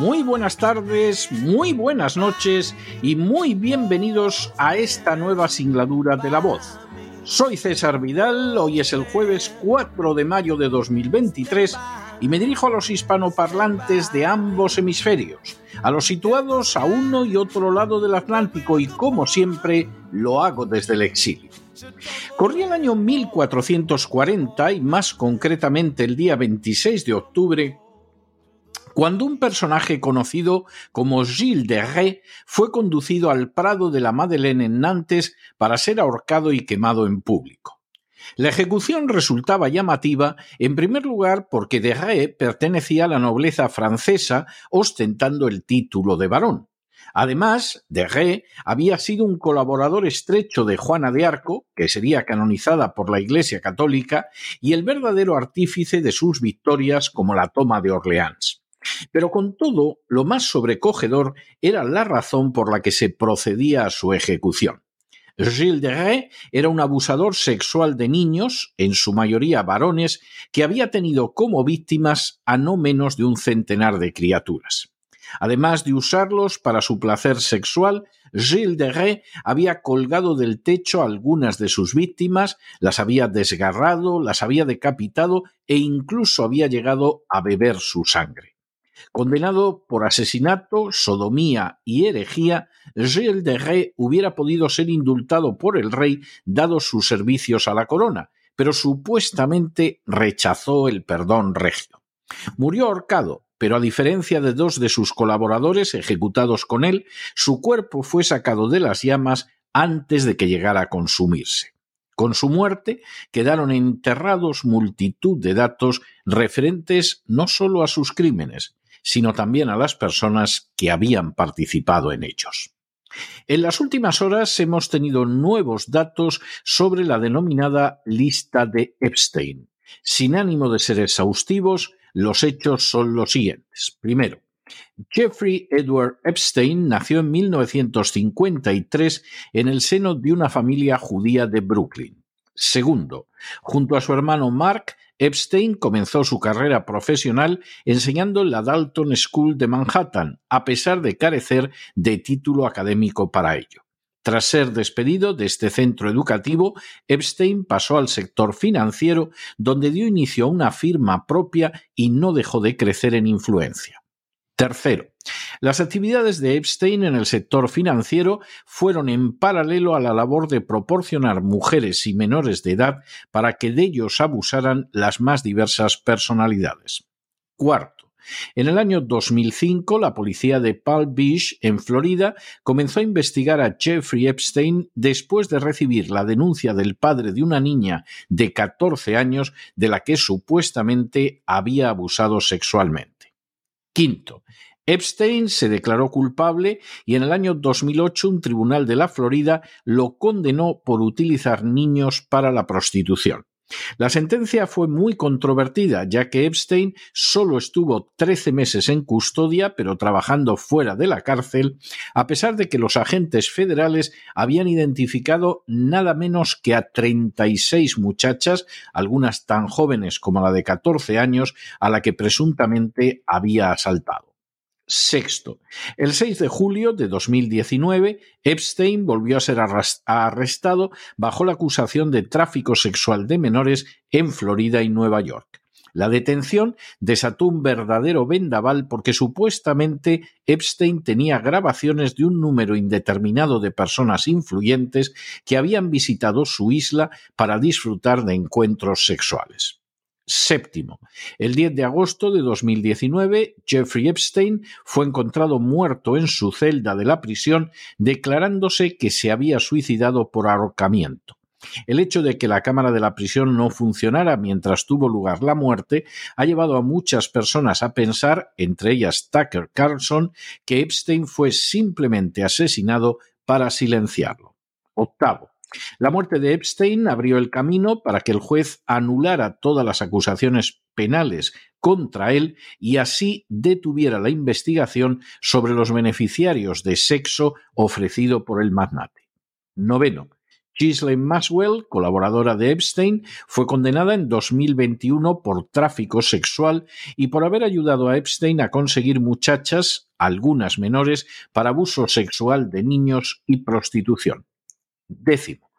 muy buenas tardes, muy buenas noches y muy bienvenidos a esta nueva singladura de la voz. Soy César Vidal, hoy es el jueves 4 de mayo de 2023 y me dirijo a los hispanoparlantes de ambos hemisferios, a los situados a uno y otro lado del Atlántico y como siempre lo hago desde el exilio. Corría el año 1440 y más concretamente el día 26 de octubre cuando un personaje conocido como Gilles de Ré fue conducido al Prado de la Madeleine en Nantes para ser ahorcado y quemado en público. La ejecución resultaba llamativa, en primer lugar porque de Ré pertenecía a la nobleza francesa ostentando el título de barón. Además, de Ré había sido un colaborador estrecho de Juana de Arco, que sería canonizada por la Iglesia Católica, y el verdadero artífice de sus victorias como la toma de Orleans. Pero con todo, lo más sobrecogedor era la razón por la que se procedía a su ejecución. Gilles de Ré era un abusador sexual de niños, en su mayoría varones, que había tenido como víctimas a no menos de un centenar de criaturas. Además de usarlos para su placer sexual, Gilles de Ré había colgado del techo a algunas de sus víctimas, las había desgarrado, las había decapitado e incluso había llegado a beber su sangre. Condenado por asesinato, sodomía y herejía, Gilles de Ré hubiera podido ser indultado por el rey dado sus servicios a la corona, pero supuestamente rechazó el perdón regio. Murió ahorcado, pero a diferencia de dos de sus colaboradores ejecutados con él, su cuerpo fue sacado de las llamas antes de que llegara a consumirse. Con su muerte quedaron enterrados multitud de datos referentes no solo a sus crímenes, sino también a las personas que habían participado en ellos. En las últimas horas hemos tenido nuevos datos sobre la denominada lista de Epstein. Sin ánimo de ser exhaustivos, los hechos son los siguientes. Primero, Jeffrey Edward Epstein nació en 1953 en el seno de una familia judía de Brooklyn. Segundo, junto a su hermano Mark, Epstein comenzó su carrera profesional enseñando en la Dalton School de Manhattan, a pesar de carecer de título académico para ello. Tras ser despedido de este centro educativo, Epstein pasó al sector financiero, donde dio inicio a una firma propia y no dejó de crecer en influencia. Tercero, las actividades de Epstein en el sector financiero fueron en paralelo a la labor de proporcionar mujeres y menores de edad para que de ellos abusaran las más diversas personalidades. Cuarto, en el año 2005, la policía de Palm Beach, en Florida, comenzó a investigar a Jeffrey Epstein después de recibir la denuncia del padre de una niña de 14 años de la que supuestamente había abusado sexualmente. Quinto, Epstein se declaró culpable y en el año 2008 un tribunal de la Florida lo condenó por utilizar niños para la prostitución. La sentencia fue muy controvertida, ya que Epstein solo estuvo 13 meses en custodia, pero trabajando fuera de la cárcel, a pesar de que los agentes federales habían identificado nada menos que a 36 muchachas, algunas tan jóvenes como la de 14 años, a la que presuntamente había asaltado. Sexto, el 6 de julio de 2019, Epstein volvió a ser arrestado bajo la acusación de tráfico sexual de menores en Florida y Nueva York. La detención desató un verdadero vendaval porque supuestamente Epstein tenía grabaciones de un número indeterminado de personas influyentes que habían visitado su isla para disfrutar de encuentros sexuales. Séptimo. El 10 de agosto de 2019, Jeffrey Epstein fue encontrado muerto en su celda de la prisión, declarándose que se había suicidado por ahorcamiento. El hecho de que la cámara de la prisión no funcionara mientras tuvo lugar la muerte ha llevado a muchas personas a pensar, entre ellas Tucker Carlson, que Epstein fue simplemente asesinado para silenciarlo. Octavo. La muerte de Epstein abrió el camino para que el juez anulara todas las acusaciones penales contra él y así detuviera la investigación sobre los beneficiarios de sexo ofrecido por el magnate. Noveno. Ghislaine Maxwell, colaboradora de Epstein, fue condenada en 2021 por tráfico sexual y por haber ayudado a Epstein a conseguir muchachas, algunas menores, para abuso sexual de niños y prostitución. Décimo.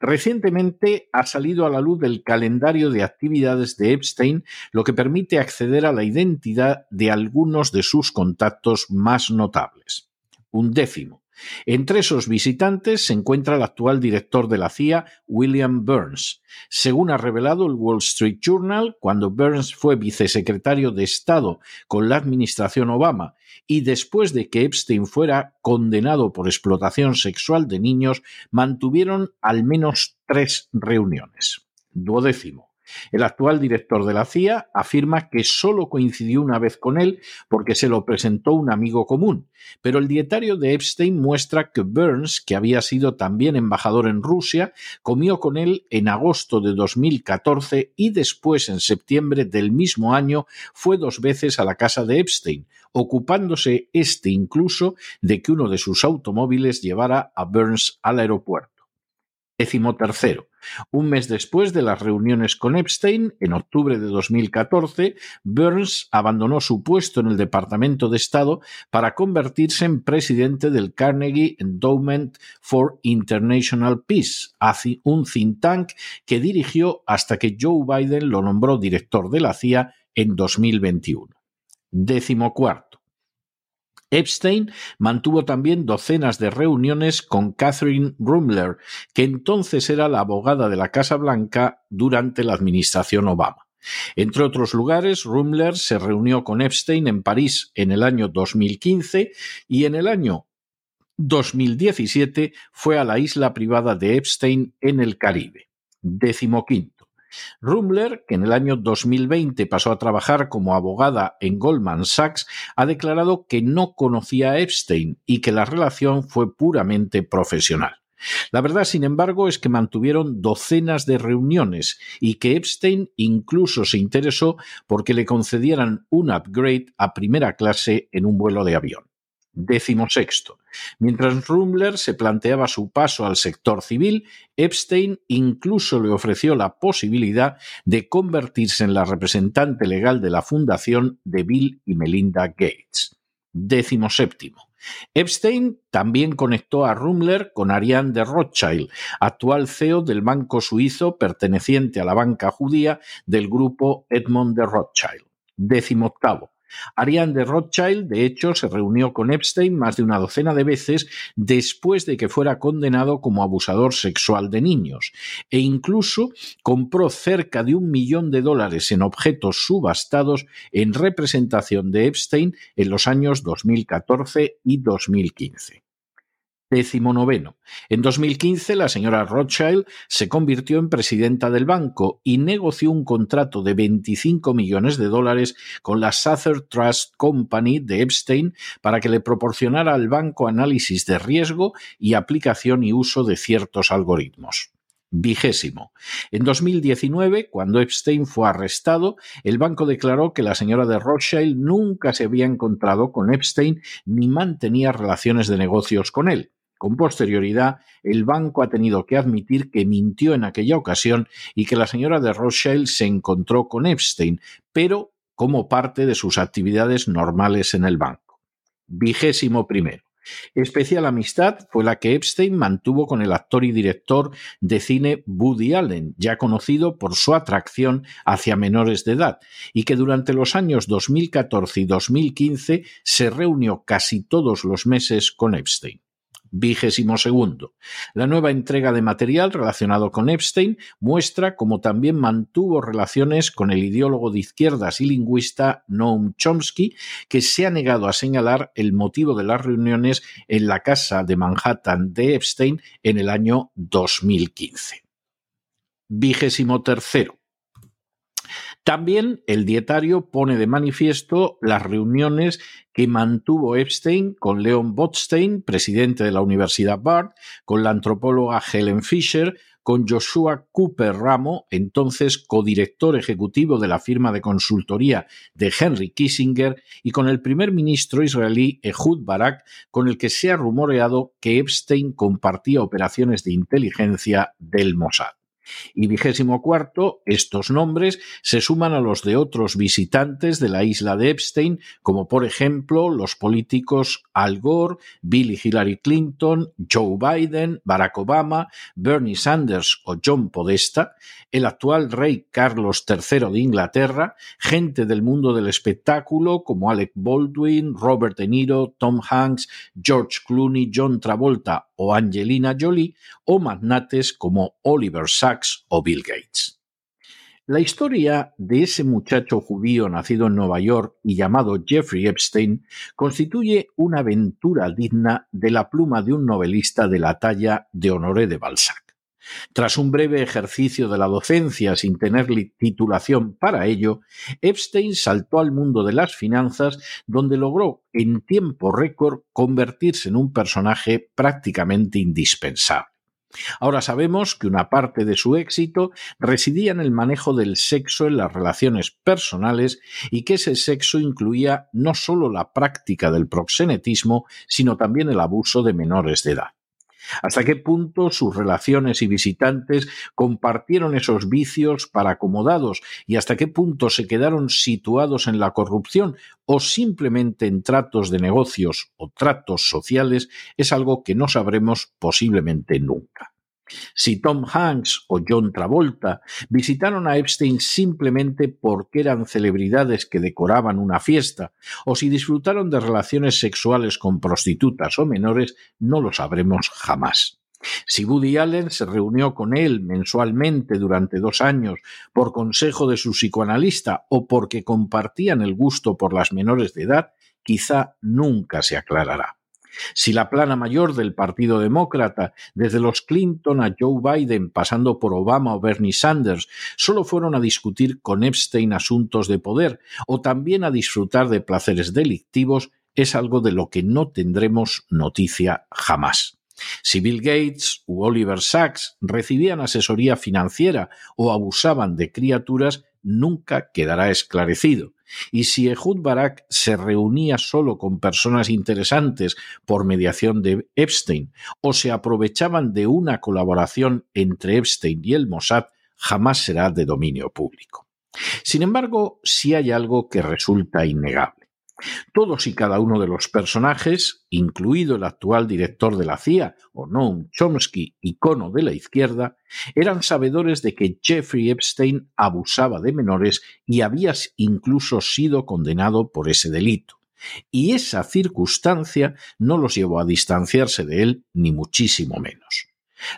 Recientemente ha salido a la luz el calendario de actividades de Epstein, lo que permite acceder a la identidad de algunos de sus contactos más notables. Un décimo. Entre esos visitantes se encuentra el actual director de la CIA, William Burns. Según ha revelado el Wall Street Journal, cuando Burns fue vicesecretario de Estado con la administración Obama y después de que Epstein fuera condenado por explotación sexual de niños, mantuvieron al menos tres reuniones. Duodécimo. El actual director de la CIA afirma que solo coincidió una vez con él porque se lo presentó un amigo común, pero el dietario de Epstein muestra que Burns, que había sido también embajador en Rusia, comió con él en agosto de 2014 y después en septiembre del mismo año fue dos veces a la casa de Epstein, ocupándose este incluso de que uno de sus automóviles llevara a Burns al aeropuerto. Décimo tercero. Un mes después de las reuniones con Epstein, en octubre de 2014, Burns abandonó su puesto en el Departamento de Estado para convertirse en presidente del Carnegie Endowment for International Peace, un think tank que dirigió hasta que Joe Biden lo nombró director de la CIA en 2021. Décimo cuarto. Epstein mantuvo también docenas de reuniones con Catherine Rumler, que entonces era la abogada de la Casa Blanca durante la administración Obama. Entre otros lugares, Rumler se reunió con Epstein en París en el año 2015 y en el año 2017 fue a la isla privada de Epstein en el Caribe. Décimo Rumler, que en el año 2020 pasó a trabajar como abogada en Goldman Sachs, ha declarado que no conocía a Epstein y que la relación fue puramente profesional. La verdad, sin embargo, es que mantuvieron docenas de reuniones y que Epstein incluso se interesó porque le concedieran un upgrade a primera clase en un vuelo de avión. Sexto. Mientras Rumler se planteaba su paso al sector civil, Epstein incluso le ofreció la posibilidad de convertirse en la representante legal de la fundación de Bill y Melinda Gates. Décimo séptimo. Epstein también conectó a Rumler con Ariane de Rothschild, actual CEO del banco suizo perteneciente a la banca judía del grupo Edmond de Rothschild. Décimo octavo. Ariane de Rothschild, de hecho, se reunió con Epstein más de una docena de veces después de que fuera condenado como abusador sexual de niños, e incluso compró cerca de un millón de dólares en objetos subastados en representación de Epstein en los años 2014 y 2015. Noveno. En 2015, la señora Rothschild se convirtió en presidenta del banco y negoció un contrato de 25 millones de dólares con la Sather Trust Company de Epstein para que le proporcionara al banco análisis de riesgo y aplicación y uso de ciertos algoritmos. Vigésimo. En 2019, cuando Epstein fue arrestado, el banco declaró que la señora de Rothschild nunca se había encontrado con Epstein ni mantenía relaciones de negocios con él. Con posterioridad, el banco ha tenido que admitir que mintió en aquella ocasión y que la señora de Rothschild se encontró con Epstein, pero como parte de sus actividades normales en el banco. Vigésimo primero. Especial amistad fue la que Epstein mantuvo con el actor y director de cine Woody Allen, ya conocido por su atracción hacia menores de edad, y que durante los años 2014 y 2015 se reunió casi todos los meses con Epstein vigésimo segundo. La nueva entrega de material relacionado con Epstein muestra cómo también mantuvo relaciones con el ideólogo de izquierdas y lingüista Noam Chomsky, que se ha negado a señalar el motivo de las reuniones en la casa de Manhattan de Epstein en el año 2015. Vigésimo tercero. También el dietario pone de manifiesto las reuniones que mantuvo Epstein con Leon Botstein, presidente de la Universidad Bard, con la antropóloga Helen Fisher, con Joshua Cooper Ramo, entonces codirector ejecutivo de la firma de consultoría de Henry Kissinger, y con el primer ministro israelí Ehud Barak, con el que se ha rumoreado que Epstein compartía operaciones de inteligencia del Mossad. Y vigésimo cuarto, estos nombres se suman a los de otros visitantes de la isla de Epstein, como por ejemplo los políticos Al Gore, Bill y Hillary Clinton, Joe Biden, Barack Obama, Bernie Sanders o John Podesta, el actual rey Carlos III de Inglaterra, gente del mundo del espectáculo como Alec Baldwin, Robert De Niro, Tom Hanks, George Clooney, John Travolta o Angelina Jolie, o magnates como Oliver Sacks o Bill Gates. La historia de ese muchacho judío nacido en Nueva York y llamado Jeffrey Epstein constituye una aventura digna de la pluma de un novelista de la talla de Honoré de Balzac. Tras un breve ejercicio de la docencia sin tener titulación para ello, Epstein saltó al mundo de las finanzas, donde logró en tiempo récord convertirse en un personaje prácticamente indispensable. Ahora sabemos que una parte de su éxito residía en el manejo del sexo en las relaciones personales y que ese sexo incluía no solo la práctica del proxenetismo, sino también el abuso de menores de edad hasta qué punto sus relaciones y visitantes compartieron esos vicios para acomodados y hasta qué punto se quedaron situados en la corrupción o simplemente en tratos de negocios o tratos sociales es algo que no sabremos posiblemente nunca. Si Tom Hanks o John Travolta visitaron a Epstein simplemente porque eran celebridades que decoraban una fiesta, o si disfrutaron de relaciones sexuales con prostitutas o menores, no lo sabremos jamás. Si Woody Allen se reunió con él mensualmente durante dos años por consejo de su psicoanalista o porque compartían el gusto por las menores de edad, quizá nunca se aclarará. Si la plana mayor del Partido Demócrata, desde los Clinton a Joe Biden, pasando por Obama o Bernie Sanders, solo fueron a discutir con Epstein asuntos de poder o también a disfrutar de placeres delictivos, es algo de lo que no tendremos noticia jamás. Si Bill Gates u Oliver Sacks recibían asesoría financiera o abusaban de criaturas, nunca quedará esclarecido. Y si Ehud Barak se reunía solo con personas interesantes por mediación de Epstein o se aprovechaban de una colaboración entre Epstein y el Mossad, jamás será de dominio público. Sin embargo, sí hay algo que resulta innegable. Todos y cada uno de los personajes, incluido el actual director de la CIA, Noam Chomsky, icono de la izquierda, eran sabedores de que Jeffrey Epstein abusaba de menores y había incluso sido condenado por ese delito. Y esa circunstancia no los llevó a distanciarse de él, ni muchísimo menos.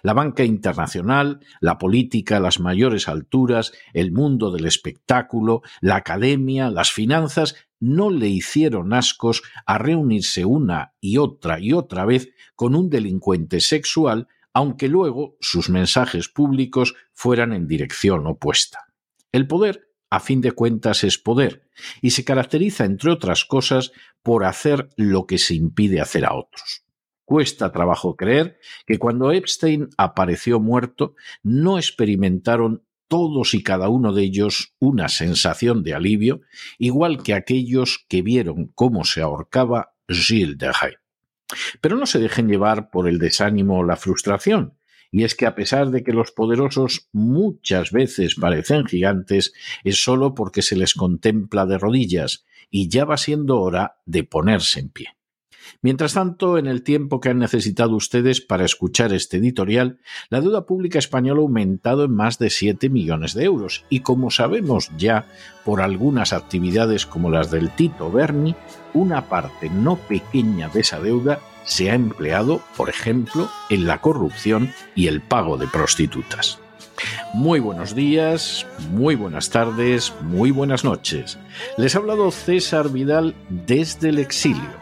La banca internacional, la política las mayores alturas, el mundo del espectáculo, la academia, las finanzas, no le hicieron ascos a reunirse una y otra y otra vez con un delincuente sexual, aunque luego sus mensajes públicos fueran en dirección opuesta. El poder, a fin de cuentas, es poder, y se caracteriza, entre otras cosas, por hacer lo que se impide hacer a otros. Cuesta trabajo creer que cuando Epstein apareció muerto no experimentaron todos y cada uno de ellos una sensación de alivio, igual que aquellos que vieron cómo se ahorcaba Gilles de. Pero no se dejen llevar por el desánimo o la frustración, y es que a pesar de que los poderosos muchas veces parecen gigantes, es solo porque se les contempla de rodillas, y ya va siendo hora de ponerse en pie. Mientras tanto, en el tiempo que han necesitado ustedes para escuchar este editorial, la deuda pública española ha aumentado en más de 7 millones de euros y como sabemos ya por algunas actividades como las del Tito Berni, una parte no pequeña de esa deuda se ha empleado, por ejemplo, en la corrupción y el pago de prostitutas. Muy buenos días, muy buenas tardes, muy buenas noches. Les ha hablado César Vidal desde el exilio.